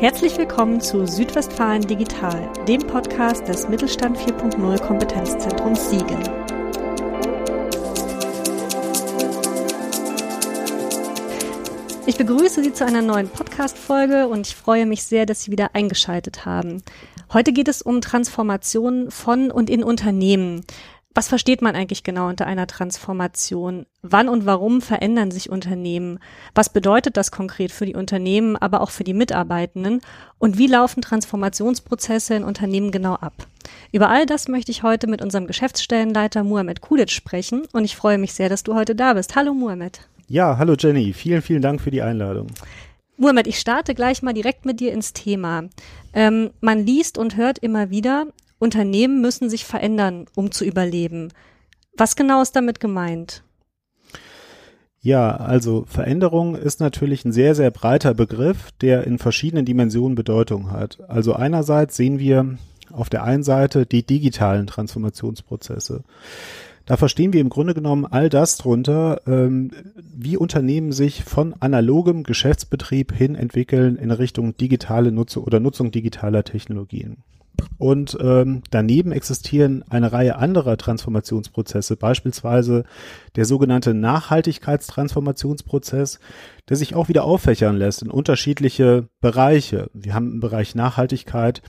Herzlich willkommen zu Südwestfalen Digital, dem Podcast des Mittelstand 4.0 Kompetenzzentrums Siegen. Ich begrüße Sie zu einer neuen Podcast-Folge und ich freue mich sehr, dass Sie wieder eingeschaltet haben. Heute geht es um Transformation von und in Unternehmen. Was versteht man eigentlich genau unter einer Transformation? Wann und warum verändern sich Unternehmen? Was bedeutet das konkret für die Unternehmen, aber auch für die Mitarbeitenden? Und wie laufen Transformationsprozesse in Unternehmen genau ab? Über all das möchte ich heute mit unserem Geschäftsstellenleiter Muhammad Kudic sprechen und ich freue mich sehr, dass du heute da bist. Hallo Muhammad. Ja, hallo Jenny. Vielen, vielen Dank für die Einladung. Muhammad, ich starte gleich mal direkt mit dir ins Thema. Ähm, man liest und hört immer wieder, Unternehmen müssen sich verändern, um zu überleben. Was genau ist damit gemeint? Ja, also Veränderung ist natürlich ein sehr, sehr breiter Begriff, der in verschiedenen Dimensionen Bedeutung hat. Also einerseits sehen wir auf der einen Seite die digitalen Transformationsprozesse. Da verstehen wir im Grunde genommen all das drunter, ähm, wie Unternehmen sich von analogem Geschäftsbetrieb hin entwickeln in Richtung digitale Nutzung oder Nutzung digitaler Technologien. Und ähm, daneben existieren eine Reihe anderer Transformationsprozesse, beispielsweise der sogenannte Nachhaltigkeitstransformationsprozess, der sich auch wieder auffächern lässt in unterschiedliche Bereiche. Wir haben im Bereich Nachhaltigkeit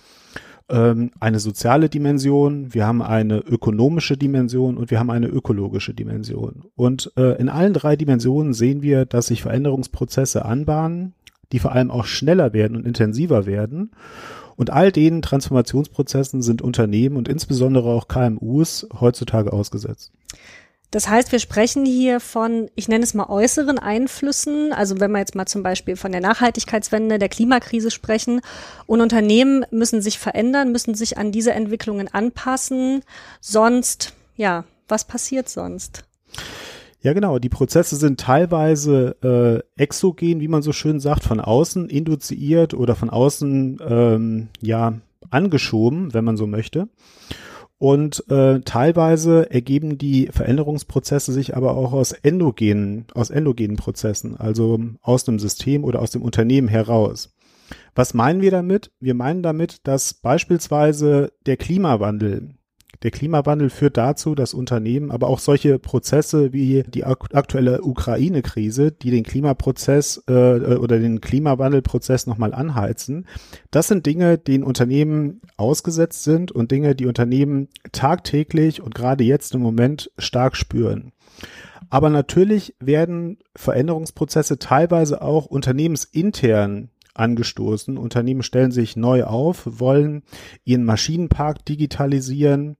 ähm, eine soziale Dimension, wir haben eine ökonomische Dimension und wir haben eine ökologische Dimension. Und äh, in allen drei Dimensionen sehen wir, dass sich Veränderungsprozesse anbahnen, die vor allem auch schneller werden und intensiver werden. Und all den Transformationsprozessen sind Unternehmen und insbesondere auch KMUs heutzutage ausgesetzt. Das heißt, wir sprechen hier von, ich nenne es mal äußeren Einflüssen. Also wenn wir jetzt mal zum Beispiel von der Nachhaltigkeitswende, der Klimakrise sprechen und Unternehmen müssen sich verändern, müssen sich an diese Entwicklungen anpassen. Sonst, ja, was passiert sonst? Ja, genau. Die Prozesse sind teilweise äh, exogen, wie man so schön sagt, von außen induziert oder von außen ähm, ja angeschoben, wenn man so möchte. Und äh, teilweise ergeben die Veränderungsprozesse sich aber auch aus endogenen, aus endogenen Prozessen, also aus dem System oder aus dem Unternehmen heraus. Was meinen wir damit? Wir meinen damit, dass beispielsweise der Klimawandel der Klimawandel führt dazu, dass Unternehmen, aber auch solche Prozesse wie die aktuelle Ukraine-Krise, die den Klimaprozess äh, oder den Klimawandelprozess nochmal anheizen, das sind Dinge, denen Unternehmen ausgesetzt sind und Dinge, die Unternehmen tagtäglich und gerade jetzt im Moment stark spüren. Aber natürlich werden Veränderungsprozesse teilweise auch unternehmensintern angestoßen. Unternehmen stellen sich neu auf, wollen ihren Maschinenpark digitalisieren,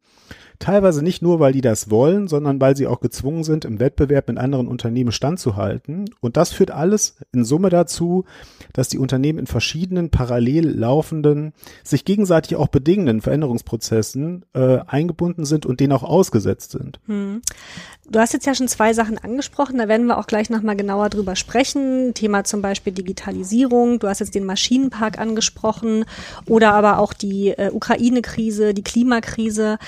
Teilweise nicht nur, weil die das wollen, sondern weil sie auch gezwungen sind, im Wettbewerb mit anderen Unternehmen standzuhalten. Und das führt alles in Summe dazu, dass die Unternehmen in verschiedenen parallel laufenden, sich gegenseitig auch bedingenden Veränderungsprozessen äh, eingebunden sind und denen auch ausgesetzt sind. Hm. Du hast jetzt ja schon zwei Sachen angesprochen, da werden wir auch gleich nochmal genauer drüber sprechen. Thema zum Beispiel Digitalisierung, du hast jetzt den Maschinenpark angesprochen oder aber auch die äh, Ukraine-Krise, die Klimakrise.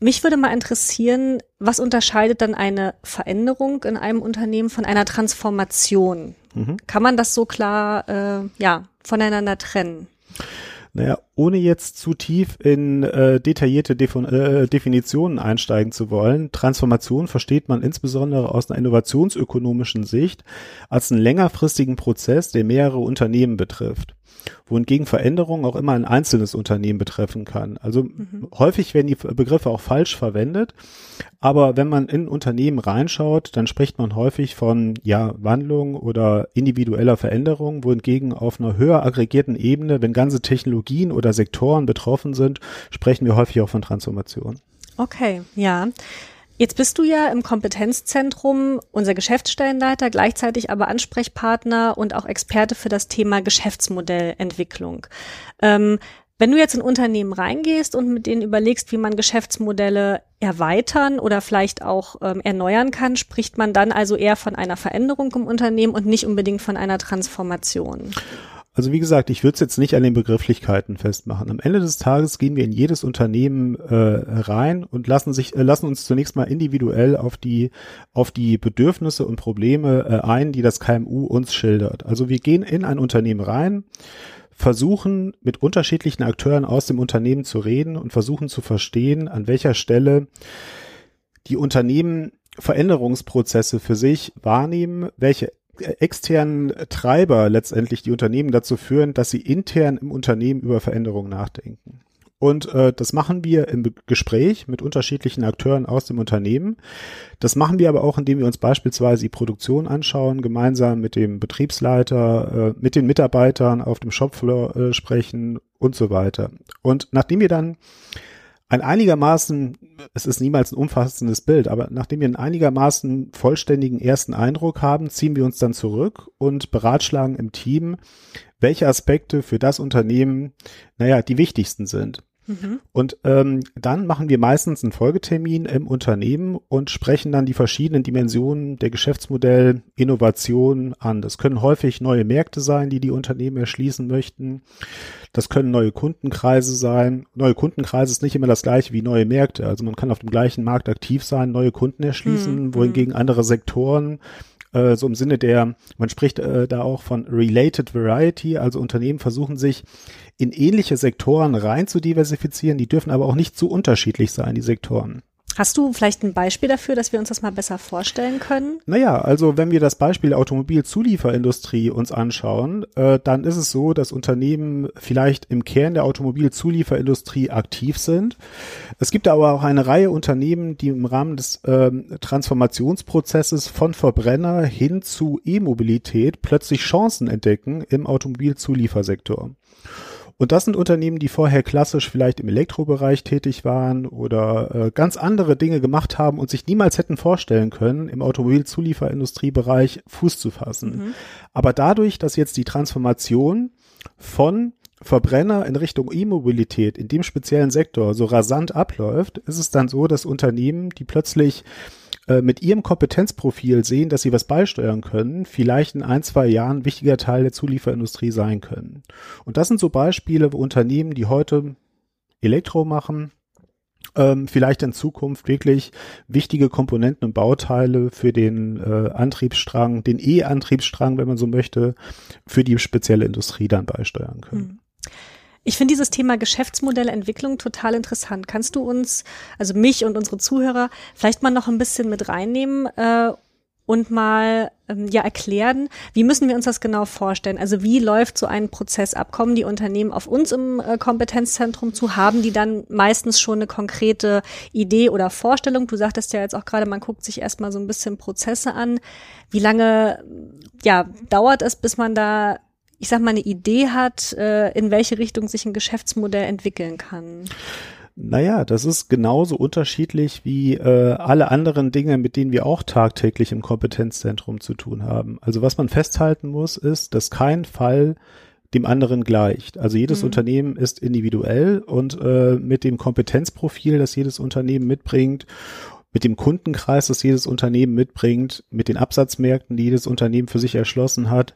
Mich würde mal interessieren, was unterscheidet dann eine Veränderung in einem Unternehmen von einer Transformation? Mhm. Kann man das so klar äh, ja, voneinander trennen? Naja, ohne jetzt zu tief in äh, detaillierte Defin äh, Definitionen einsteigen zu wollen, Transformation versteht man insbesondere aus einer innovationsökonomischen Sicht als einen längerfristigen Prozess, der mehrere Unternehmen betrifft wohingegen Veränderung auch immer ein einzelnes Unternehmen betreffen kann. Also mhm. häufig werden die Begriffe auch falsch verwendet, aber wenn man in Unternehmen reinschaut, dann spricht man häufig von ja Wandlung oder individueller Veränderung, wohingegen auf einer höher aggregierten Ebene, wenn ganze Technologien oder Sektoren betroffen sind, sprechen wir häufig auch von Transformation. Okay, ja. Jetzt bist du ja im Kompetenzzentrum unser Geschäftsstellenleiter, gleichzeitig aber Ansprechpartner und auch Experte für das Thema Geschäftsmodellentwicklung. Ähm, wenn du jetzt in Unternehmen reingehst und mit denen überlegst, wie man Geschäftsmodelle erweitern oder vielleicht auch ähm, erneuern kann, spricht man dann also eher von einer Veränderung im Unternehmen und nicht unbedingt von einer Transformation. Also wie gesagt, ich würde es jetzt nicht an den Begrifflichkeiten festmachen. Am Ende des Tages gehen wir in jedes Unternehmen äh, rein und lassen sich äh, lassen uns zunächst mal individuell auf die auf die Bedürfnisse und Probleme äh, ein, die das KMU uns schildert. Also wir gehen in ein Unternehmen rein, versuchen mit unterschiedlichen Akteuren aus dem Unternehmen zu reden und versuchen zu verstehen, an welcher Stelle die Unternehmen Veränderungsprozesse für sich wahrnehmen, welche externen Treiber letztendlich die Unternehmen dazu führen, dass sie intern im Unternehmen über Veränderungen nachdenken. Und äh, das machen wir im Gespräch mit unterschiedlichen Akteuren aus dem Unternehmen. Das machen wir aber auch, indem wir uns beispielsweise die Produktion anschauen, gemeinsam mit dem Betriebsleiter, äh, mit den Mitarbeitern auf dem Shopfloor äh, sprechen und so weiter. Und nachdem wir dann ein einigermaßen, es ist niemals ein umfassendes Bild, aber nachdem wir einen einigermaßen vollständigen ersten Eindruck haben, ziehen wir uns dann zurück und beratschlagen im Team, welche Aspekte für das Unternehmen, naja, die wichtigsten sind. Mhm. Und ähm, dann machen wir meistens einen Folgetermin im Unternehmen und sprechen dann die verschiedenen Dimensionen der Geschäftsmodell Innovation an. Das können häufig neue Märkte sein, die die Unternehmen erschließen möchten. Das können neue Kundenkreise sein. Neue Kundenkreise ist nicht immer das gleiche wie neue Märkte. Also man kann auf dem gleichen Markt aktiv sein, neue Kunden erschließen, mhm. wohingegen andere Sektoren äh, so im Sinne der, man spricht äh, da auch von Related Variety, also Unternehmen versuchen sich in ähnliche Sektoren rein zu diversifizieren, die dürfen aber auch nicht zu unterschiedlich sein, die Sektoren. Hast du vielleicht ein Beispiel dafür, dass wir uns das mal besser vorstellen können? Naja, also wenn wir das Beispiel Automobilzulieferindustrie uns anschauen, äh, dann ist es so, dass Unternehmen vielleicht im Kern der Automobilzulieferindustrie aktiv sind. Es gibt aber auch eine Reihe Unternehmen, die im Rahmen des äh, Transformationsprozesses von Verbrenner hin zu E-Mobilität plötzlich Chancen entdecken im Automobilzuliefersektor. Und das sind Unternehmen, die vorher klassisch vielleicht im Elektrobereich tätig waren oder äh, ganz andere Dinge gemacht haben und sich niemals hätten vorstellen können, im Automobilzulieferindustriebereich Fuß zu fassen. Mhm. Aber dadurch, dass jetzt die Transformation von Verbrenner in Richtung E-Mobilität in dem speziellen Sektor so rasant abläuft, ist es dann so, dass Unternehmen, die plötzlich äh, mit ihrem Kompetenzprofil sehen, dass sie was beisteuern können, vielleicht in ein, zwei Jahren ein wichtiger Teil der Zulieferindustrie sein können. Und das sind so Beispiele, wo Unternehmen, die heute Elektro machen, ähm, vielleicht in Zukunft wirklich wichtige Komponenten und Bauteile für den äh, Antriebsstrang, den E-Antriebsstrang, wenn man so möchte, für die spezielle Industrie dann beisteuern können. Mhm. Ich finde dieses Thema Geschäftsmodellentwicklung total interessant. Kannst du uns, also mich und unsere Zuhörer, vielleicht mal noch ein bisschen mit reinnehmen äh, und mal ähm, ja erklären, wie müssen wir uns das genau vorstellen? Also wie läuft so ein Prozess ab? Kommen die Unternehmen auf uns im äh, Kompetenzzentrum zu? Haben die dann meistens schon eine konkrete Idee oder Vorstellung? Du sagtest ja jetzt auch gerade, man guckt sich erstmal so ein bisschen Prozesse an. Wie lange ja dauert es, bis man da ich sag mal, eine Idee hat, äh, in welche Richtung sich ein Geschäftsmodell entwickeln kann? Naja, das ist genauso unterschiedlich wie äh, alle anderen Dinge, mit denen wir auch tagtäglich im Kompetenzzentrum zu tun haben. Also was man festhalten muss, ist, dass kein Fall dem anderen gleicht. Also jedes mhm. Unternehmen ist individuell und äh, mit dem Kompetenzprofil, das jedes Unternehmen mitbringt, mit dem Kundenkreis, das jedes Unternehmen mitbringt, mit den Absatzmärkten, die jedes Unternehmen für sich erschlossen hat,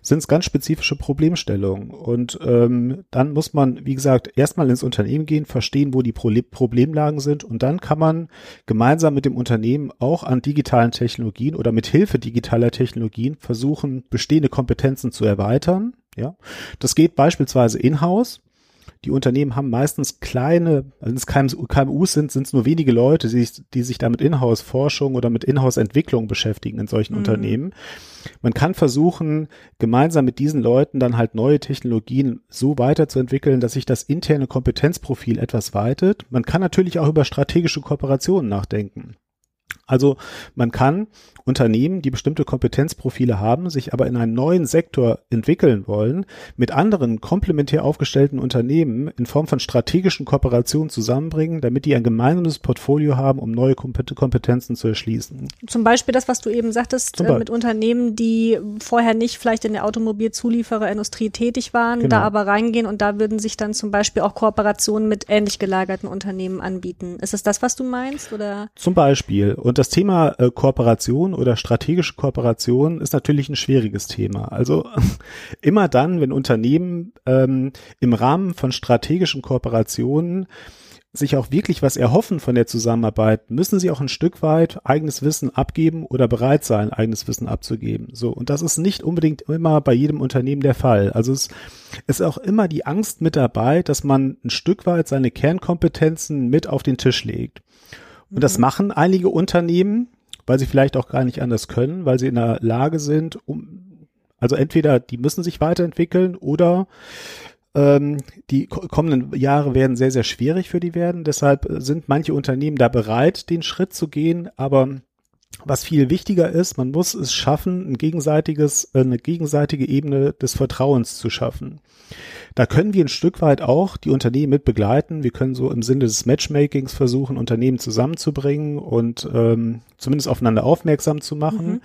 sind es ganz spezifische Problemstellungen. Und ähm, dann muss man, wie gesagt, erstmal ins Unternehmen gehen, verstehen, wo die Pro Problemlagen sind und dann kann man gemeinsam mit dem Unternehmen auch an digitalen Technologien oder mit Hilfe digitaler Technologien versuchen, bestehende Kompetenzen zu erweitern. Ja, das geht beispielsweise in-house. Die Unternehmen haben meistens kleine, wenn es KMUs sind, sind es nur wenige Leute, die, die sich da mit Inhouse-Forschung oder mit Inhouse-Entwicklung beschäftigen in solchen mhm. Unternehmen. Man kann versuchen, gemeinsam mit diesen Leuten dann halt neue Technologien so weiterzuentwickeln, dass sich das interne Kompetenzprofil etwas weitet. Man kann natürlich auch über strategische Kooperationen nachdenken. Also man kann Unternehmen, die bestimmte Kompetenzprofile haben, sich aber in einen neuen Sektor entwickeln wollen, mit anderen komplementär aufgestellten Unternehmen in Form von strategischen Kooperationen zusammenbringen, damit die ein gemeinsames Portfolio haben, um neue Kompetenzen zu erschließen. Zum Beispiel das, was du eben sagtest, äh, mit Unternehmen, die vorher nicht vielleicht in der Automobilzuliefererindustrie tätig waren, genau. da aber reingehen und da würden sich dann zum Beispiel auch Kooperationen mit ähnlich gelagerten Unternehmen anbieten. Ist es das, was du meinst? Oder? Zum Beispiel. Und das Thema äh, Kooperation oder strategische Kooperation ist natürlich ein schwieriges Thema. Also immer dann, wenn Unternehmen ähm, im Rahmen von strategischen Kooperationen sich auch wirklich was erhoffen von der Zusammenarbeit, müssen sie auch ein Stück weit eigenes Wissen abgeben oder bereit sein, eigenes Wissen abzugeben. So. Und das ist nicht unbedingt immer bei jedem Unternehmen der Fall. Also es ist auch immer die Angst mit dabei, dass man ein Stück weit seine Kernkompetenzen mit auf den Tisch legt. Und mhm. das machen einige Unternehmen, weil sie vielleicht auch gar nicht anders können, weil sie in der Lage sind, um, also entweder die müssen sich weiterentwickeln oder ähm, die kommenden Jahre werden sehr, sehr schwierig für die werden. Deshalb sind manche Unternehmen da bereit, den Schritt zu gehen. Aber was viel wichtiger ist, man muss es schaffen, ein gegenseitiges, eine gegenseitige Ebene des Vertrauens zu schaffen. Da können wir ein Stück weit auch die Unternehmen mit begleiten. Wir können so im Sinne des Matchmakings versuchen, Unternehmen zusammenzubringen und ähm, zumindest aufeinander aufmerksam zu machen. Mhm.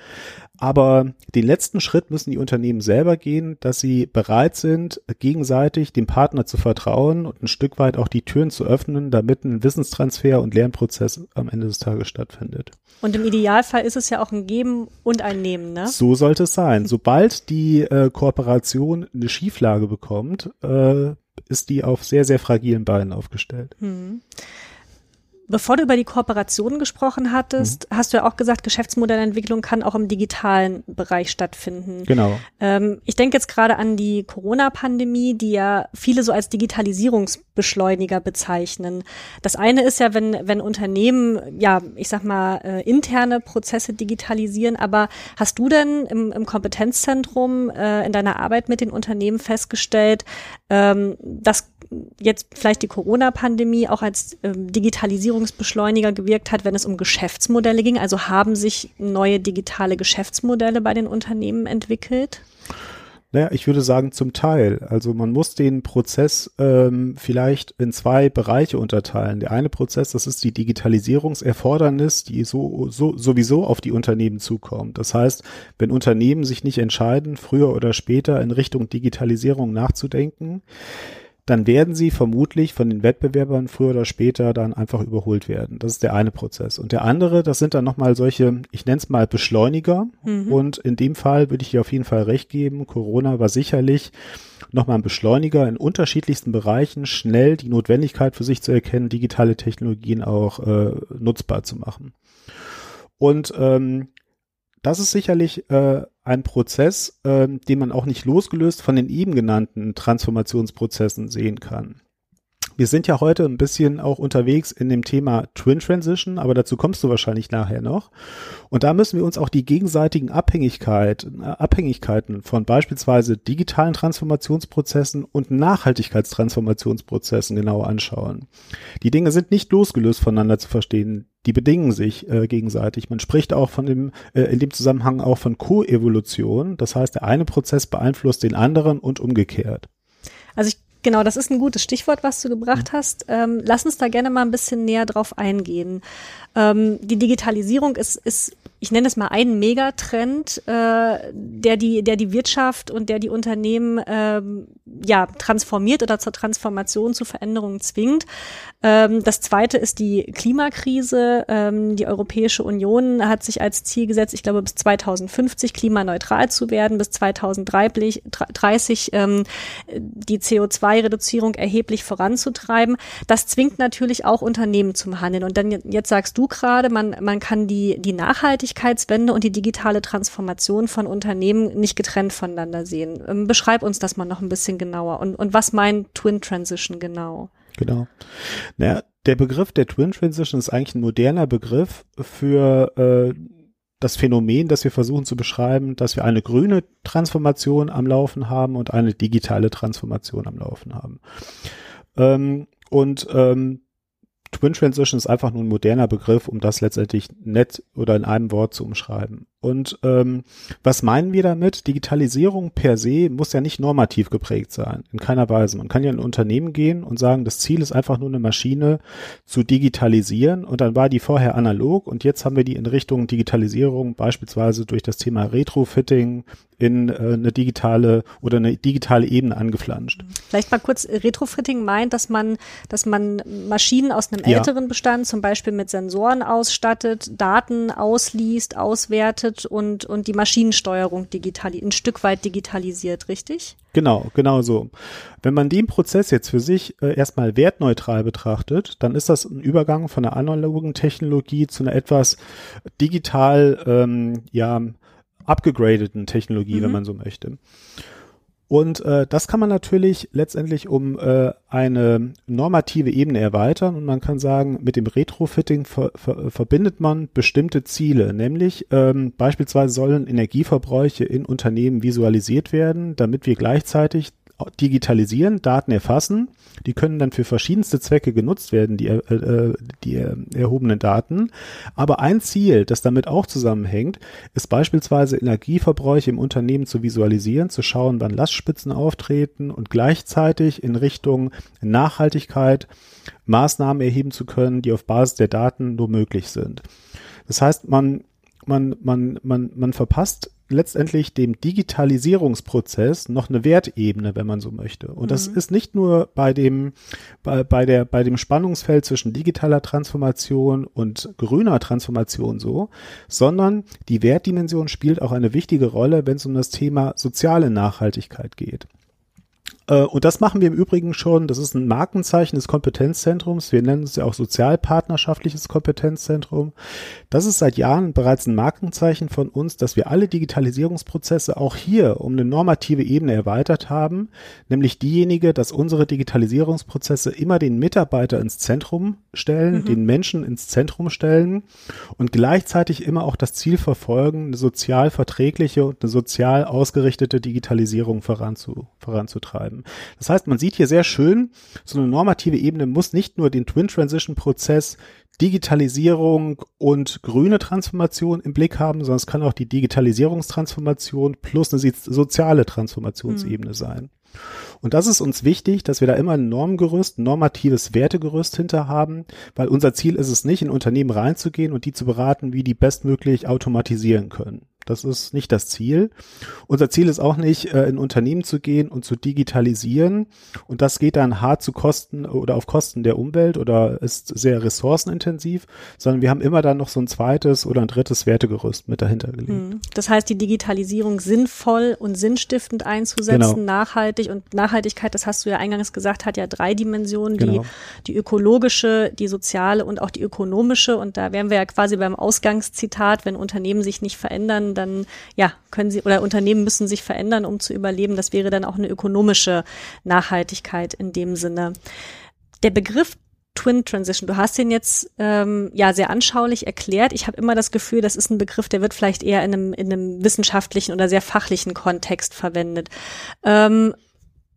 Aber den letzten Schritt müssen die Unternehmen selber gehen, dass sie bereit sind, gegenseitig dem Partner zu vertrauen und ein Stück weit auch die Türen zu öffnen, damit ein Wissenstransfer und Lernprozess am Ende des Tages stattfindet. Und im Idealfall ist es ja auch ein Geben und ein Nehmen, ne? So sollte es sein. Sobald die äh, Kooperation eine Schieflage bekommt, äh, ist die auf sehr, sehr fragilen Beinen aufgestellt. Hm. Bevor du über die Kooperationen gesprochen hattest, mhm. hast du ja auch gesagt, Geschäftsmodellentwicklung kann auch im digitalen Bereich stattfinden. Genau. Ähm, ich denke jetzt gerade an die Corona-Pandemie, die ja viele so als Digitalisierungsbeschleuniger bezeichnen. Das eine ist ja, wenn, wenn Unternehmen, ja, ich sag mal, äh, interne Prozesse digitalisieren, aber hast du denn im, im Kompetenzzentrum äh, in deiner Arbeit mit den Unternehmen festgestellt, ähm, dass jetzt vielleicht die Corona-Pandemie auch als ähm, Digitalisierungsbeschleuniger gewirkt hat, wenn es um Geschäftsmodelle ging? Also haben sich neue digitale Geschäftsmodelle bei den Unternehmen entwickelt? Naja, ich würde sagen zum Teil. Also man muss den Prozess ähm, vielleicht in zwei Bereiche unterteilen. Der eine Prozess, das ist die Digitalisierungserfordernis, die so, so sowieso auf die Unternehmen zukommt. Das heißt, wenn Unternehmen sich nicht entscheiden, früher oder später in Richtung Digitalisierung nachzudenken, dann werden sie vermutlich von den Wettbewerbern früher oder später dann einfach überholt werden. Das ist der eine Prozess. Und der andere, das sind dann nochmal solche, ich nenne es mal Beschleuniger. Mhm. Und in dem Fall würde ich hier auf jeden Fall recht geben. Corona war sicherlich nochmal ein Beschleuniger in unterschiedlichsten Bereichen, schnell die Notwendigkeit für sich zu erkennen, digitale Technologien auch äh, nutzbar zu machen. Und ähm, das ist sicherlich äh, ein Prozess, äh, den man auch nicht losgelöst von den eben genannten Transformationsprozessen sehen kann. Wir sind ja heute ein bisschen auch unterwegs in dem Thema Twin Transition, aber dazu kommst du wahrscheinlich nachher noch. Und da müssen wir uns auch die gegenseitigen Abhängigkeit, äh, Abhängigkeiten von beispielsweise digitalen Transformationsprozessen und Nachhaltigkeitstransformationsprozessen genauer anschauen. Die Dinge sind nicht losgelöst voneinander zu verstehen. Die bedingen sich äh, gegenseitig. Man spricht auch von dem, äh, in dem Zusammenhang auch von Koevolution. Das heißt, der eine Prozess beeinflusst den anderen und umgekehrt. Also ich Genau, das ist ein gutes Stichwort, was du gebracht mhm. hast. Ähm, lass uns da gerne mal ein bisschen näher drauf eingehen. Ähm, die Digitalisierung ist, ist ich nenne es mal einen Megatrend, äh, der die, der die Wirtschaft und der die Unternehmen ähm, ja transformiert oder zur Transformation, zu Veränderungen zwingt. Ähm, das zweite ist die Klimakrise. Ähm, die Europäische Union hat sich als Ziel gesetzt, ich glaube bis 2050 klimaneutral zu werden, bis 2030 ähm, die CO2-Reduzierung erheblich voranzutreiben. Das zwingt natürlich auch Unternehmen zum Handeln. Und dann jetzt sagst du gerade, man man kann die die Nachhaltigkeit Nachhaltigkeitswende und die digitale Transformation von Unternehmen nicht getrennt voneinander sehen. Ähm, beschreib uns das mal noch ein bisschen genauer. Und, und was meint Twin Transition genau? Genau. Naja, der Begriff der Twin Transition ist eigentlich ein moderner Begriff für äh, das Phänomen, das wir versuchen zu beschreiben, dass wir eine grüne Transformation am Laufen haben und eine digitale Transformation am Laufen haben. Ähm, und ähm, Twin Transition ist einfach nur ein moderner Begriff, um das letztendlich nett oder in einem Wort zu umschreiben. Und ähm, was meinen wir damit? Digitalisierung per se muss ja nicht normativ geprägt sein, in keiner Weise. Man kann ja in ein Unternehmen gehen und sagen, das Ziel ist einfach nur eine Maschine zu digitalisieren und dann war die vorher analog und jetzt haben wir die in Richtung Digitalisierung beispielsweise durch das Thema Retrofitting in äh, eine digitale oder eine digitale Ebene angeflanscht. Vielleicht mal kurz, Retrofitting meint, dass man, dass man Maschinen aus einem älteren ja. Bestand zum Beispiel mit Sensoren ausstattet, Daten ausliest, auswertet betrachtet und, und die Maschinensteuerung digitali ein Stück weit digitalisiert, richtig? Genau, genau so. Wenn man den Prozess jetzt für sich äh, erstmal wertneutral betrachtet, dann ist das ein Übergang von einer analogen Technologie zu einer etwas digital, ähm, ja, abgegradeten Technologie, mhm. wenn man so möchte. Und äh, das kann man natürlich letztendlich um äh, eine normative Ebene erweitern. Und man kann sagen, mit dem Retrofitting ver ver verbindet man bestimmte Ziele, nämlich ähm, beispielsweise sollen Energieverbräuche in Unternehmen visualisiert werden, damit wir gleichzeitig digitalisieren, Daten erfassen. Die können dann für verschiedenste Zwecke genutzt werden, die, äh, die erhobenen Daten. Aber ein Ziel, das damit auch zusammenhängt, ist beispielsweise Energieverbräuche im Unternehmen zu visualisieren, zu schauen, wann Lastspitzen auftreten und gleichzeitig in Richtung Nachhaltigkeit Maßnahmen erheben zu können, die auf Basis der Daten nur möglich sind. Das heißt, man man, man, man, man verpasst letztendlich dem Digitalisierungsprozess noch eine Wertebene, wenn man so möchte. Und mhm. das ist nicht nur bei dem, bei, bei der, bei dem Spannungsfeld zwischen digitaler Transformation und grüner Transformation so, sondern die Wertdimension spielt auch eine wichtige Rolle, wenn es um das Thema soziale Nachhaltigkeit geht. Äh, und das machen wir im Übrigen schon. Das ist ein Markenzeichen des Kompetenzzentrums. Wir nennen es ja auch sozialpartnerschaftliches Kompetenzzentrum. Das ist seit Jahren bereits ein Markenzeichen von uns, dass wir alle Digitalisierungsprozesse auch hier um eine normative Ebene erweitert haben, nämlich diejenige, dass unsere Digitalisierungsprozesse immer den Mitarbeiter ins Zentrum stellen, mhm. den Menschen ins Zentrum stellen und gleichzeitig immer auch das Ziel verfolgen, eine sozial verträgliche und eine sozial ausgerichtete Digitalisierung voranzu, voranzutreiben bleiben. Das heißt, man sieht hier sehr schön, so eine normative Ebene muss nicht nur den Twin Transition Prozess Digitalisierung und grüne Transformation im Blick haben, sondern es kann auch die Digitalisierungstransformation plus eine soziale Transformationsebene mhm. sein. Und das ist uns wichtig, dass wir da immer ein Normgerüst, ein normatives Wertegerüst hinter haben, weil unser Ziel ist es nicht, in Unternehmen reinzugehen und die zu beraten, wie die bestmöglich automatisieren können. Das ist nicht das Ziel. Unser Ziel ist auch nicht, äh, in Unternehmen zu gehen und zu digitalisieren. Und das geht dann hart zu Kosten oder auf Kosten der Umwelt oder ist sehr ressourcenintensiv, sondern wir haben immer dann noch so ein zweites oder ein drittes Wertegerüst mit dahinter gelegt. Hm. Das heißt, die Digitalisierung sinnvoll und sinnstiftend einzusetzen, genau. nachhaltig und Nachhaltigkeit, das hast du ja eingangs gesagt, hat ja drei Dimensionen, genau. die, die ökologische, die soziale und auch die ökonomische. Und da wären wir ja quasi beim Ausgangszitat, wenn Unternehmen sich nicht verändern, dann ja, können sie oder Unternehmen müssen sich verändern, um zu überleben. Das wäre dann auch eine ökonomische Nachhaltigkeit in dem Sinne. Der Begriff Twin Transition. Du hast den jetzt ähm, ja sehr anschaulich erklärt. Ich habe immer das Gefühl, das ist ein Begriff, der wird vielleicht eher in einem, in einem wissenschaftlichen oder sehr fachlichen Kontext verwendet. Ähm,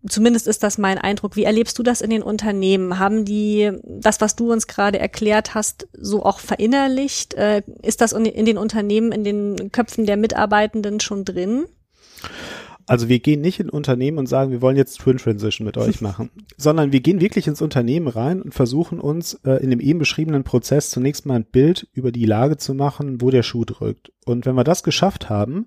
Zumindest ist das mein Eindruck. Wie erlebst du das in den Unternehmen? Haben die das, was du uns gerade erklärt hast, so auch verinnerlicht? Äh, ist das in den Unternehmen, in den Köpfen der Mitarbeitenden schon drin? Also wir gehen nicht in Unternehmen und sagen, wir wollen jetzt Twin Transition mit euch machen, sondern wir gehen wirklich ins Unternehmen rein und versuchen uns äh, in dem eben beschriebenen Prozess zunächst mal ein Bild über die Lage zu machen, wo der Schuh drückt. Und wenn wir das geschafft haben,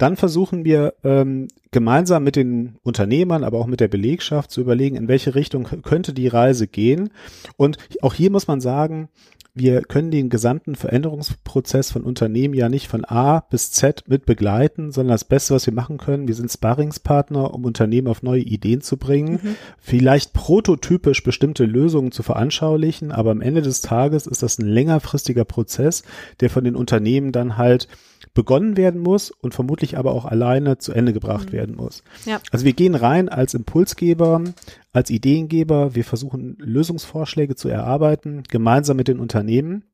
dann versuchen wir ähm, gemeinsam mit den Unternehmern, aber auch mit der Belegschaft zu überlegen, in welche Richtung könnte die Reise gehen. Und auch hier muss man sagen, wir können den gesamten Veränderungsprozess von Unternehmen ja nicht von A bis Z mit begleiten, sondern das Beste, was wir machen können, wir sind Sparringspartner, um Unternehmen auf neue Ideen zu bringen, mhm. vielleicht prototypisch bestimmte Lösungen zu veranschaulichen, aber am Ende des Tages ist das ein längerfristiger Prozess, der von den Unternehmen dann halt begonnen werden muss und vermutlich aber auch alleine zu Ende gebracht mhm. werden muss. Ja. Also wir gehen rein als Impulsgeber, als Ideengeber, wir versuchen Lösungsvorschläge zu erarbeiten, gemeinsam mit den Unternehmen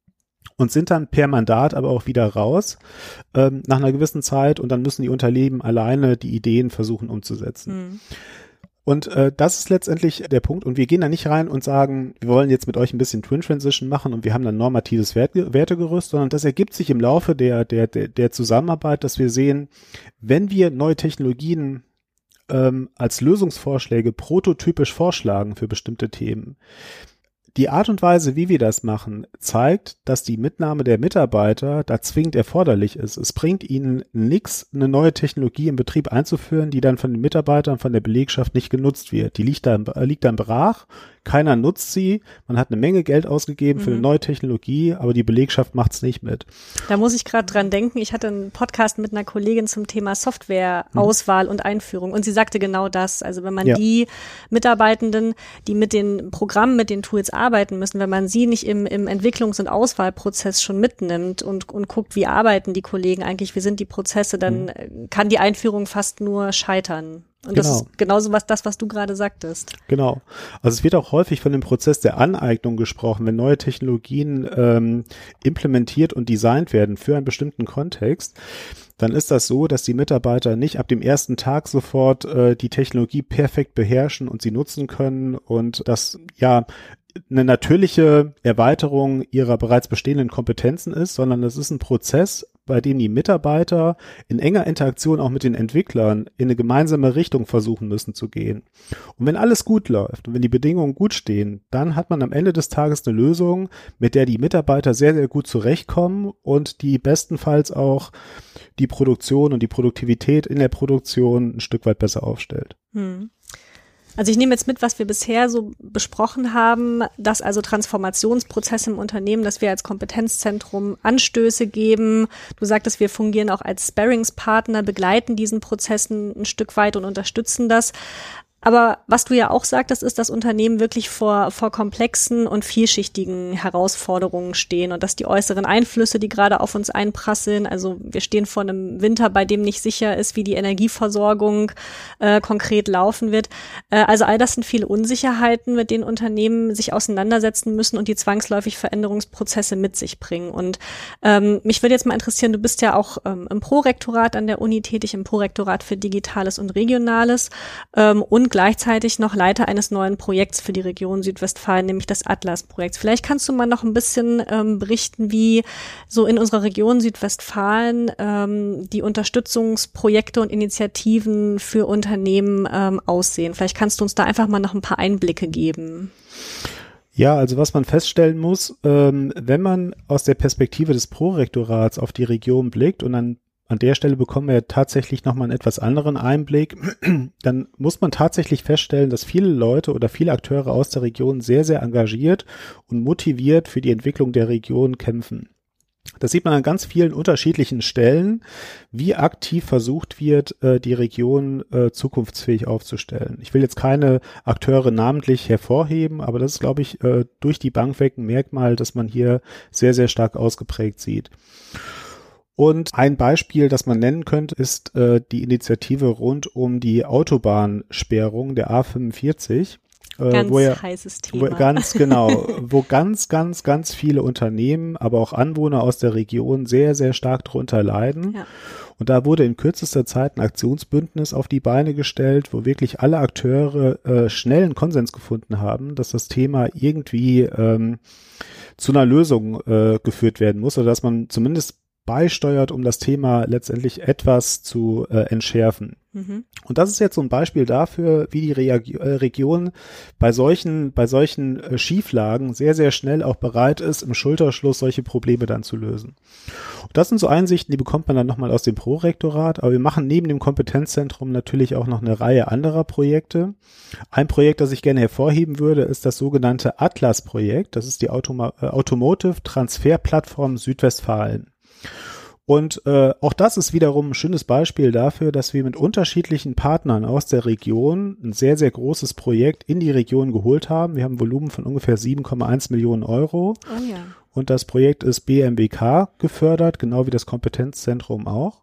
und sind dann per Mandat aber auch wieder raus ähm, nach einer gewissen Zeit und dann müssen die Unternehmen alleine die Ideen versuchen umzusetzen. Mhm. Und äh, das ist letztendlich der Punkt. Und wir gehen da nicht rein und sagen, wir wollen jetzt mit euch ein bisschen Twin Transition machen und wir haben dann normatives Wert, Wertegerüst, sondern das ergibt sich im Laufe der, der, der, der Zusammenarbeit, dass wir sehen, wenn wir neue Technologien ähm, als Lösungsvorschläge prototypisch vorschlagen für bestimmte Themen, die Art und Weise, wie wir das machen, zeigt, dass die Mitnahme der Mitarbeiter da zwingend erforderlich ist. Es bringt ihnen nichts, eine neue Technologie im Betrieb einzuführen, die dann von den Mitarbeitern, von der Belegschaft nicht genutzt wird. Die liegt dann, liegt dann brach, keiner nutzt sie, man hat eine Menge Geld ausgegeben mhm. für eine mhm. neue Technologie, aber die Belegschaft macht's nicht mit. Da muss ich gerade dran denken, ich hatte einen Podcast mit einer Kollegin zum Thema Softwareauswahl mhm. und Einführung und sie sagte genau das. Also wenn man ja. die Mitarbeitenden, die mit den Programmen, mit den Tools arbeiten müssen, wenn man sie nicht im, im Entwicklungs- und Auswahlprozess schon mitnimmt und, und guckt, wie arbeiten die Kollegen eigentlich, wie sind die Prozesse, dann mhm. kann die Einführung fast nur scheitern. Und genau. das ist genauso was das, was du gerade sagtest. Genau. Also es wird auch häufig von dem Prozess der Aneignung gesprochen, wenn neue Technologien ähm, implementiert und designt werden für einen bestimmten Kontext dann ist das so, dass die Mitarbeiter nicht ab dem ersten Tag sofort äh, die Technologie perfekt beherrschen und sie nutzen können und das ja eine natürliche Erweiterung ihrer bereits bestehenden Kompetenzen ist, sondern es ist ein Prozess, bei dem die Mitarbeiter in enger Interaktion auch mit den Entwicklern in eine gemeinsame Richtung versuchen müssen zu gehen. Und wenn alles gut läuft und wenn die Bedingungen gut stehen, dann hat man am Ende des Tages eine Lösung, mit der die Mitarbeiter sehr, sehr gut zurechtkommen und die bestenfalls auch die Produktion und die Produktivität in der Produktion ein Stück weit besser aufstellt. Hm. Also ich nehme jetzt mit, was wir bisher so besprochen haben, dass also Transformationsprozesse im Unternehmen, dass wir als Kompetenzzentrum Anstöße geben. Du sagtest, wir fungieren auch als Sparringspartner, begleiten diesen Prozessen ein Stück weit und unterstützen das. Aber was du ja auch sagtest, ist, dass Unternehmen wirklich vor, vor komplexen und vielschichtigen Herausforderungen stehen und dass die äußeren Einflüsse, die gerade auf uns einprasseln, also wir stehen vor einem Winter, bei dem nicht sicher ist, wie die Energieversorgung äh, konkret laufen wird. Äh, also all das sind viele Unsicherheiten, mit denen Unternehmen sich auseinandersetzen müssen und die zwangsläufig Veränderungsprozesse mit sich bringen. Und ähm, mich würde jetzt mal interessieren, du bist ja auch ähm, im Prorektorat an der Uni tätig, im Prorektorat für Digitales und Regionales ähm, und gleichzeitig noch Leiter eines neuen Projekts für die Region Südwestfalen, nämlich das Atlas-Projekt. Vielleicht kannst du mal noch ein bisschen ähm, berichten, wie so in unserer Region Südwestfalen ähm, die Unterstützungsprojekte und Initiativen für Unternehmen ähm, aussehen. Vielleicht kannst du uns da einfach mal noch ein paar Einblicke geben. Ja, also was man feststellen muss, ähm, wenn man aus der Perspektive des Prorektorats auf die Region blickt und dann an der Stelle bekommen wir tatsächlich nochmal einen etwas anderen Einblick. Dann muss man tatsächlich feststellen, dass viele Leute oder viele Akteure aus der Region sehr, sehr engagiert und motiviert für die Entwicklung der Region kämpfen. Das sieht man an ganz vielen unterschiedlichen Stellen, wie aktiv versucht wird, äh, die Region äh, zukunftsfähig aufzustellen. Ich will jetzt keine Akteure namentlich hervorheben, aber das ist, glaube ich, äh, durch die Bank weg ein Merkmal, das man hier sehr, sehr stark ausgeprägt sieht. Und ein Beispiel, das man nennen könnte, ist äh, die Initiative rund um die Autobahnsperrung der A45. Äh, ganz wo ja, heißes Thema. Wo, ganz genau, wo ganz, ganz, ganz viele Unternehmen, aber auch Anwohner aus der Region sehr, sehr stark drunter leiden. Ja. Und da wurde in kürzester Zeit ein Aktionsbündnis auf die Beine gestellt, wo wirklich alle Akteure äh, schnell einen Konsens gefunden haben, dass das Thema irgendwie ähm, zu einer Lösung äh, geführt werden muss oder dass man zumindest beisteuert, um das Thema letztendlich etwas zu äh, entschärfen. Mhm. Und das ist jetzt so ein Beispiel dafür, wie die Reag äh, Region bei solchen, bei solchen äh, Schieflagen sehr, sehr schnell auch bereit ist, im Schulterschluss solche Probleme dann zu lösen. Und das sind so Einsichten, die bekommt man dann nochmal aus dem Prorektorat, aber wir machen neben dem Kompetenzzentrum natürlich auch noch eine Reihe anderer Projekte. Ein Projekt, das ich gerne hervorheben würde, ist das sogenannte Atlas-Projekt. Das ist die Automa äh, Automotive Transferplattform Südwestfalen. Und äh, auch das ist wiederum ein schönes Beispiel dafür, dass wir mit unterschiedlichen Partnern aus der Region ein sehr, sehr großes Projekt in die Region geholt haben. Wir haben ein Volumen von ungefähr 7,1 Millionen Euro. Oh ja. Und das Projekt ist BMWK gefördert, genau wie das Kompetenzzentrum auch.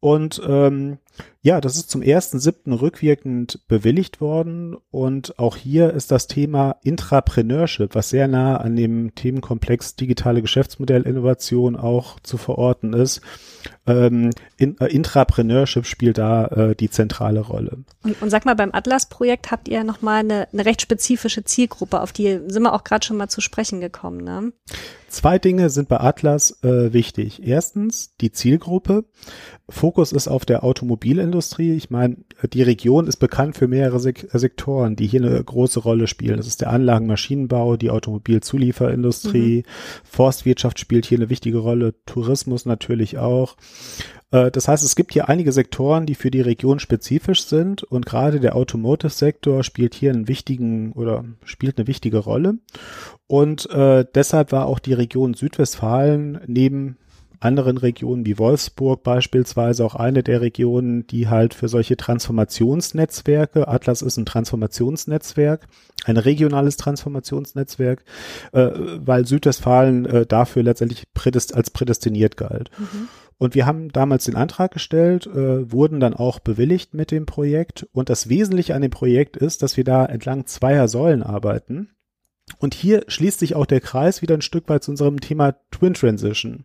Und ähm, ja, das ist zum ersten siebten rückwirkend bewilligt worden und auch hier ist das Thema Intrapreneurship, was sehr nah an dem Themenkomplex digitale Geschäftsmodellinnovation auch zu verorten ist. Ähm, in, äh, Intrapreneurship spielt da äh, die zentrale Rolle. Und, und sag mal, beim Atlas-Projekt habt ihr nochmal eine, eine recht spezifische Zielgruppe, auf die sind wir auch gerade schon mal zu sprechen gekommen, ne? Zwei Dinge sind bei Atlas äh, wichtig. Erstens die Zielgruppe. Fokus ist auf der Automobilindustrie. Ich meine, die Region ist bekannt für mehrere Sek Sektoren, die hier eine große Rolle spielen. Das ist der Anlagenmaschinenbau, die Automobilzulieferindustrie, mhm. Forstwirtschaft spielt hier eine wichtige Rolle, Tourismus natürlich auch. Äh, das heißt, es gibt hier einige Sektoren, die für die Region spezifisch sind und gerade der Automotive-Sektor spielt hier einen wichtigen oder spielt eine wichtige Rolle. Und äh, deshalb war auch die Region Südwestfalen neben anderen Regionen wie Wolfsburg beispielsweise auch eine der Regionen, die halt für solche Transformationsnetzwerke, Atlas ist ein Transformationsnetzwerk, ein regionales Transformationsnetzwerk, äh, weil Südwestfalen äh, dafür letztendlich prädest als prädestiniert galt. Mhm. Und wir haben damals den Antrag gestellt, äh, wurden dann auch bewilligt mit dem Projekt. Und das Wesentliche an dem Projekt ist, dass wir da entlang zweier Säulen arbeiten. Und hier schließt sich auch der Kreis wieder ein Stück weit zu unserem Thema Twin Transition.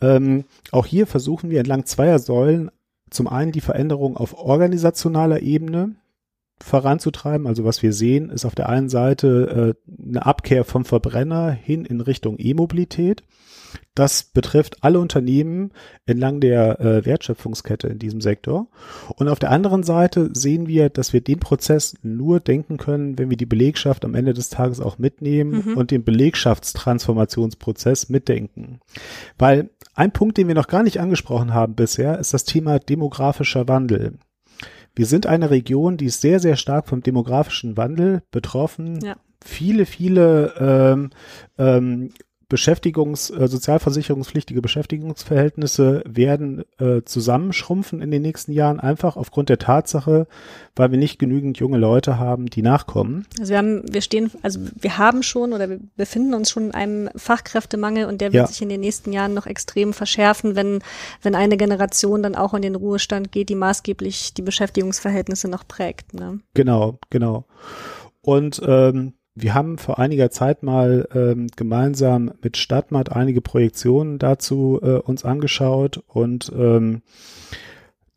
Ähm, auch hier versuchen wir entlang zweier Säulen zum einen die Veränderung auf organisationaler Ebene voranzutreiben. Also was wir sehen, ist auf der einen Seite äh, eine Abkehr vom Verbrenner hin in Richtung E-Mobilität. Das betrifft alle Unternehmen entlang der äh, Wertschöpfungskette in diesem Sektor. Und auf der anderen Seite sehen wir, dass wir den Prozess nur denken können, wenn wir die Belegschaft am Ende des Tages auch mitnehmen mhm. und den Belegschaftstransformationsprozess mitdenken. Weil ein Punkt, den wir noch gar nicht angesprochen haben bisher, ist das Thema demografischer Wandel. Wir sind eine Region, die ist sehr, sehr stark vom demografischen Wandel betroffen. Ja. Viele, viele ähm, ähm, Beschäftigungs-, äh, sozialversicherungspflichtige Beschäftigungsverhältnisse werden äh, zusammenschrumpfen in den nächsten Jahren, einfach aufgrund der Tatsache, weil wir nicht genügend junge Leute haben, die nachkommen. Also wir haben, wir stehen, also wir haben schon oder wir befinden uns schon in einem Fachkräftemangel und der wird ja. sich in den nächsten Jahren noch extrem verschärfen, wenn, wenn eine Generation dann auch in den Ruhestand geht, die maßgeblich die Beschäftigungsverhältnisse noch prägt. Ne? Genau, genau. Und ähm, wir haben vor einiger Zeit mal ähm, gemeinsam mit Stadtmat einige Projektionen dazu äh, uns angeschaut und ähm,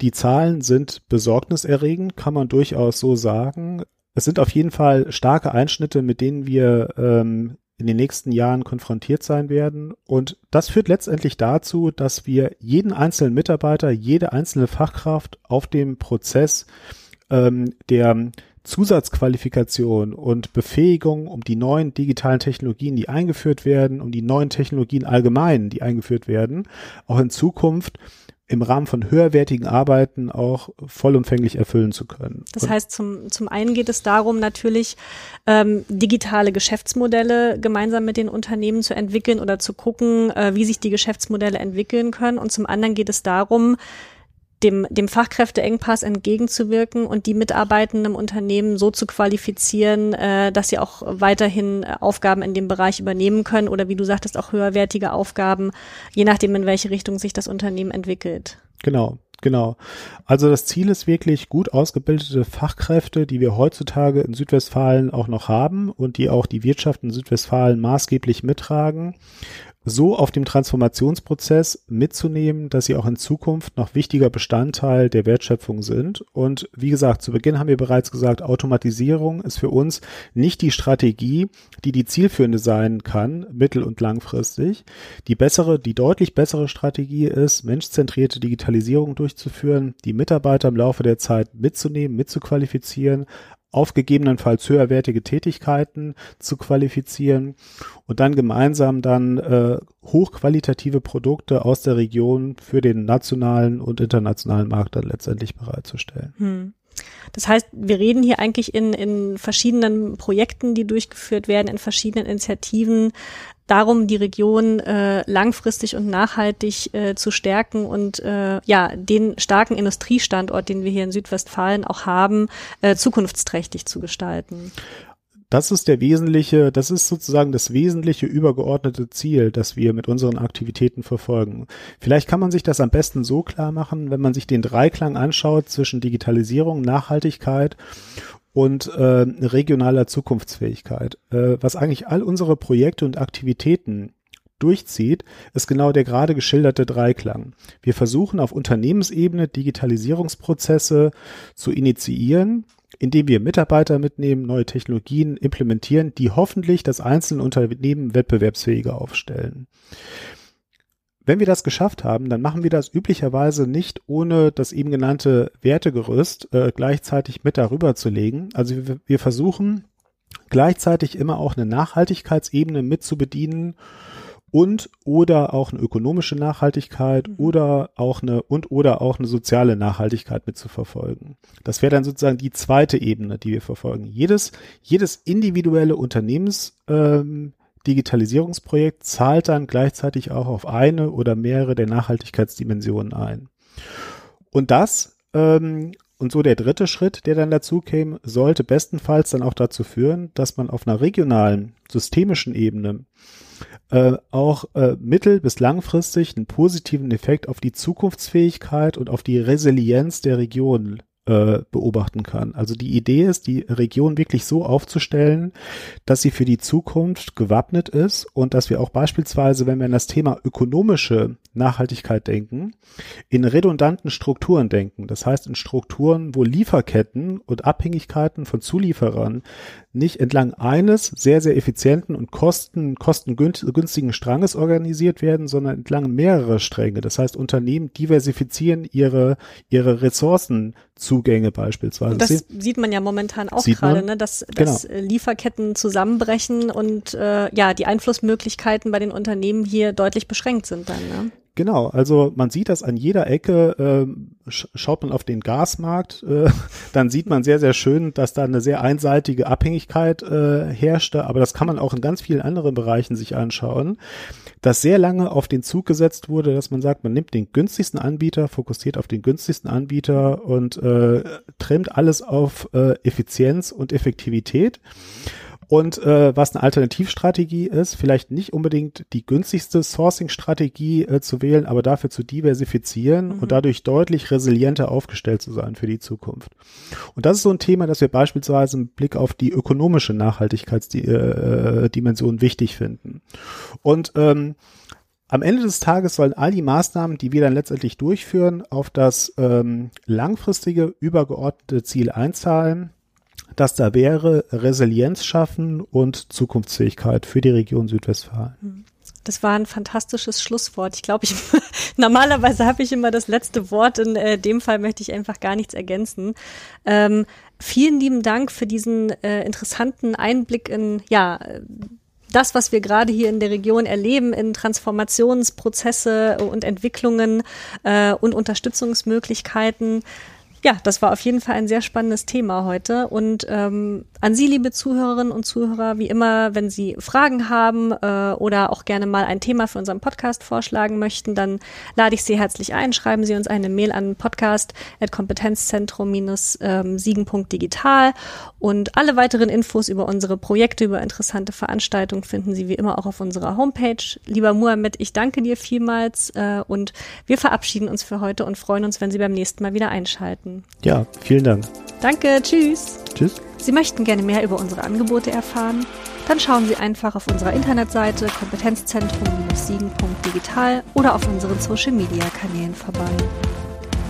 die Zahlen sind besorgniserregend, kann man durchaus so sagen. Es sind auf jeden Fall starke Einschnitte, mit denen wir ähm, in den nächsten Jahren konfrontiert sein werden. Und das führt letztendlich dazu, dass wir jeden einzelnen Mitarbeiter, jede einzelne Fachkraft auf dem Prozess ähm, der Zusatzqualifikation und Befähigung, um die neuen digitalen Technologien, die eingeführt werden, um die neuen Technologien allgemein, die eingeführt werden, auch in Zukunft im Rahmen von höherwertigen Arbeiten auch vollumfänglich erfüllen zu können. Das heißt, zum, zum einen geht es darum, natürlich ähm, digitale Geschäftsmodelle gemeinsam mit den Unternehmen zu entwickeln oder zu gucken, äh, wie sich die Geschäftsmodelle entwickeln können. Und zum anderen geht es darum, dem, dem Fachkräfteengpass entgegenzuwirken und die Mitarbeitenden im Unternehmen so zu qualifizieren, äh, dass sie auch weiterhin äh, Aufgaben in dem Bereich übernehmen können oder wie du sagtest, auch höherwertige Aufgaben, je nachdem, in welche Richtung sich das Unternehmen entwickelt. Genau, Genau. Also das Ziel ist wirklich gut ausgebildete Fachkräfte, die wir heutzutage in Südwestfalen auch noch haben und die auch die Wirtschaft in Südwestfalen maßgeblich mittragen, so auf dem Transformationsprozess mitzunehmen, dass sie auch in Zukunft noch wichtiger Bestandteil der Wertschöpfung sind. Und wie gesagt, zu Beginn haben wir bereits gesagt, Automatisierung ist für uns nicht die Strategie, die die zielführende sein kann, mittel- und langfristig. Die bessere, die deutlich bessere Strategie ist, menschzentrierte Digitalisierung durchzuführen, die Mitarbeiter im Laufe der Zeit mitzunehmen, mitzuqualifizieren, auf gegebenenfalls höherwertige Tätigkeiten zu qualifizieren und dann gemeinsam dann äh, hochqualitative Produkte aus der Region für den nationalen und internationalen Markt dann letztendlich bereitzustellen. Hm. Das heißt, wir reden hier eigentlich in, in verschiedenen Projekten, die durchgeführt werden, in verschiedenen Initiativen darum, die Region äh, langfristig und nachhaltig äh, zu stärken und äh, ja, den starken Industriestandort, den wir hier in Südwestfalen auch haben, äh, zukunftsträchtig zu gestalten. Das ist der wesentliche, das ist sozusagen das wesentliche übergeordnete Ziel, das wir mit unseren Aktivitäten verfolgen. Vielleicht kann man sich das am besten so klar machen, wenn man sich den Dreiklang anschaut zwischen Digitalisierung, Nachhaltigkeit und äh, regionaler Zukunftsfähigkeit. Äh, was eigentlich all unsere Projekte und Aktivitäten durchzieht, ist genau der gerade geschilderte Dreiklang. Wir versuchen auf Unternehmensebene Digitalisierungsprozesse zu initiieren, indem wir Mitarbeiter mitnehmen, neue Technologien implementieren, die hoffentlich das einzelne Unternehmen wettbewerbsfähiger aufstellen. Wenn wir das geschafft haben, dann machen wir das üblicherweise nicht ohne das eben genannte Wertegerüst äh, gleichzeitig mit darüber zu legen. Also wir, wir versuchen gleichzeitig immer auch eine Nachhaltigkeitsebene mit zu bedienen und oder auch eine ökonomische Nachhaltigkeit mhm. oder auch eine und oder auch eine soziale Nachhaltigkeit mit zu verfolgen. Das wäre dann sozusagen die zweite Ebene, die wir verfolgen. Jedes, jedes individuelle Unternehmens ähm, Digitalisierungsprojekt zahlt dann gleichzeitig auch auf eine oder mehrere der Nachhaltigkeitsdimensionen ein. Und das ähm, und so der dritte Schritt, der dann dazu käme, sollte bestenfalls dann auch dazu führen, dass man auf einer regionalen, systemischen Ebene äh, auch äh, mittel- bis langfristig einen positiven Effekt auf die Zukunftsfähigkeit und auf die Resilienz der Region äh, beobachten kann. Also die Idee ist, die Region wirklich so aufzustellen, dass sie für die Zukunft gewappnet ist und dass wir auch beispielsweise, wenn wir an das Thema ökonomische Nachhaltigkeit denken, in redundanten Strukturen denken. Das heißt in Strukturen, wo Lieferketten und Abhängigkeiten von Zulieferern nicht entlang eines sehr, sehr effizienten und kosten, kostengünstigen Stranges organisiert werden, sondern entlang mehrerer Stränge. Das heißt, Unternehmen diversifizieren ihre, ihre Ressourcenzugänge beispielsweise. Das sieht man ja momentan auch gerade, ne? dass, dass genau. Lieferketten zusammenbrechen und äh, ja, die Einflussmöglichkeiten bei den Unternehmen hier deutlich beschränkt sind dann. Ne? Genau, also man sieht das an jeder Ecke, äh, schaut man auf den Gasmarkt, äh, dann sieht man sehr, sehr schön, dass da eine sehr einseitige Abhängigkeit äh, herrschte, aber das kann man auch in ganz vielen anderen Bereichen sich anschauen, dass sehr lange auf den Zug gesetzt wurde, dass man sagt, man nimmt den günstigsten Anbieter, fokussiert auf den günstigsten Anbieter und äh, trimmt alles auf äh, Effizienz und Effektivität. Und äh, was eine Alternativstrategie ist, vielleicht nicht unbedingt die günstigste Sourcing-Strategie äh, zu wählen, aber dafür zu diversifizieren mhm. und dadurch deutlich resilienter aufgestellt zu sein für die Zukunft. Und das ist so ein Thema, das wir beispielsweise im Blick auf die ökonomische Nachhaltigkeitsdimension äh, wichtig finden. Und ähm, am Ende des Tages sollen all die Maßnahmen, die wir dann letztendlich durchführen, auf das ähm, langfristige, übergeordnete Ziel einzahlen, das da wäre Resilienz schaffen und Zukunftsfähigkeit für die Region Südwestfalen. Das war ein fantastisches Schlusswort. Ich glaube, ich normalerweise habe ich immer das letzte Wort. In äh, dem Fall möchte ich einfach gar nichts ergänzen. Ähm, vielen lieben Dank für diesen äh, interessanten Einblick in ja das, was wir gerade hier in der Region erleben, in Transformationsprozesse und Entwicklungen äh, und Unterstützungsmöglichkeiten ja, das war auf jeden Fall ein sehr spannendes Thema heute. Und ähm, an Sie, liebe Zuhörerinnen und Zuhörer, wie immer, wenn Sie Fragen haben äh, oder auch gerne mal ein Thema für unseren Podcast vorschlagen möchten, dann lade ich Sie herzlich ein. Schreiben Sie uns eine Mail an podcast.kompetenzzentrum-siegen.digital. Und alle weiteren Infos über unsere Projekte, über interessante Veranstaltungen finden Sie wie immer auch auf unserer Homepage. Lieber Muhammad, ich danke dir vielmals äh, und wir verabschieden uns für heute und freuen uns, wenn Sie beim nächsten Mal wieder einschalten. Ja, vielen Dank. Danke, tschüss. Tschüss. Sie möchten gerne mehr über unsere Angebote erfahren? Dann schauen Sie einfach auf unserer Internetseite kompetenzzentrum-siegen.digital oder auf unseren Social-Media-Kanälen vorbei.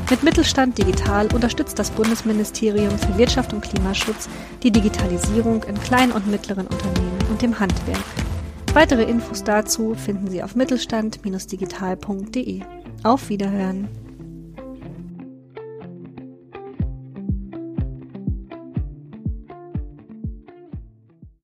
Mit Mittelstand Digital unterstützt das Bundesministerium für Wirtschaft und Klimaschutz die Digitalisierung in kleinen und mittleren Unternehmen und dem Handwerk. Weitere Infos dazu finden Sie auf mittelstand-digital.de. Auf Wiederhören!